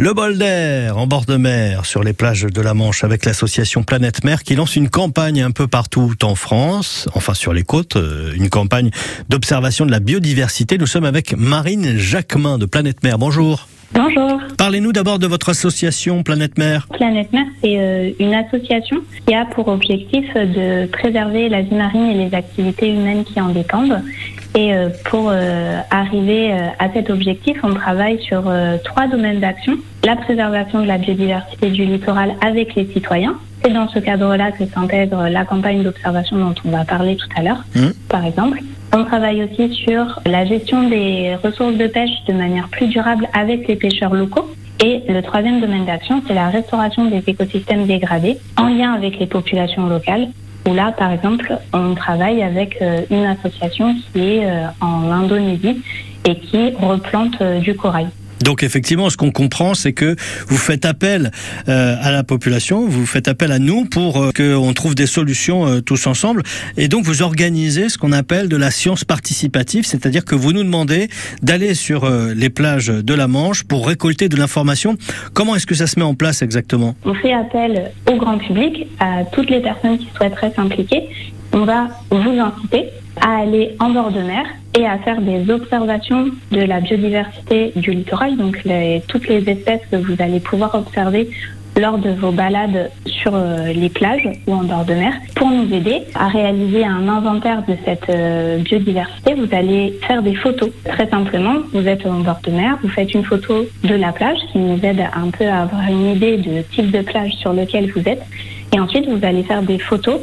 Le bol d'air en bord de mer sur les plages de la Manche avec l'association Planète Mer qui lance une campagne un peu partout en France, enfin sur les côtes, euh, une campagne d'observation de la biodiversité. Nous sommes avec Marine Jacquemin de Planète Mer. Bonjour. Bonjour. Parlez-nous d'abord de votre association Planète Mer. Planète Mer, c'est euh, une association qui a pour objectif de préserver la vie marine et les activités humaines qui en dépendent. Et euh, pour euh, arriver à cet objectif, on travaille sur trois domaines d'action. La préservation de la biodiversité du littoral avec les citoyens. C'est dans ce cadre-là que s'intègre la campagne d'observation dont on va parler tout à l'heure, Mmh. par exemple. On travaille aussi sur la gestion des ressources de pêche de manière plus durable avec les pêcheurs locaux. Et le troisième domaine d'action, c'est la restauration des écosystèmes dégradés en lien avec les populations locales. Où là, par exemple, on travaille avec euh, une association qui est euh, en Indonésie et qui replante euh, du corail. Donc effectivement, ce qu'on comprend, c'est que vous faites appel euh, à la population, vous faites appel à nous pour euh, qu'on trouve des solutions euh, tous ensemble. Et donc vous organisez ce qu'on appelle de la science participative, c'est-à-dire que vous nous demandez d'aller sur euh, les plages de la Manche pour récolter de l'information. Comment est-ce que ça se met en place exactement? On fait appel au grand public, à toutes les personnes qui souhaiteraient s'impliquer. On va vous inciter à aller en bord de mer et à faire des observations de la biodiversité du littoral, donc toutes les espèces que vous allez pouvoir observer lors de vos balades sur euh, les plages ou en bord de mer. Pour nous aider à réaliser un inventaire de cette euh, biodiversité, vous allez faire des photos. Très simplement, vous êtes en bord de mer, vous faites une photo de la plage qui nous aide un peu à avoir une idée de type de plage sur lequel vous êtes. Et ensuite, vous allez faire des photos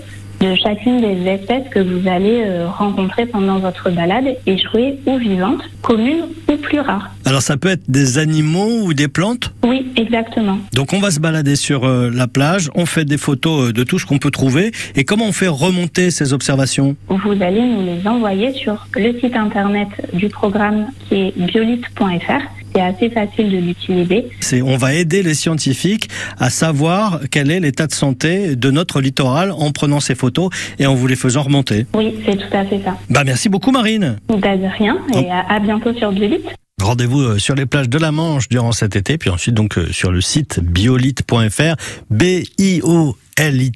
de chacune des espèces que vous allez euh, rencontrer pendant votre balade, échouées ou vivantes, communes ou plus rares. Alors ça peut être des animaux ou des plantes? Oui, exactement. Donc on va se balader sur euh, la plage, on fait des photos euh, de tout ce qu'on peut trouver. Et comment on fait remonter ces observations? Vous allez nous les envoyer sur le site internet du programme qui est biolite.fr. C'est assez facile de l'utiliser. C'est on va aider les scientifiques à savoir quel est l'état de santé de notre littoral en prenant ces photos et en vous les faisant remonter. Oui, c'est tout à fait ça. Bah merci beaucoup Marine. Bah, de rien et à, à bientôt sur Biolite. Rendez-vous euh, sur les plages de la Manche durant cet été, puis ensuite donc euh, sur le site biolite.fr, b i o l i.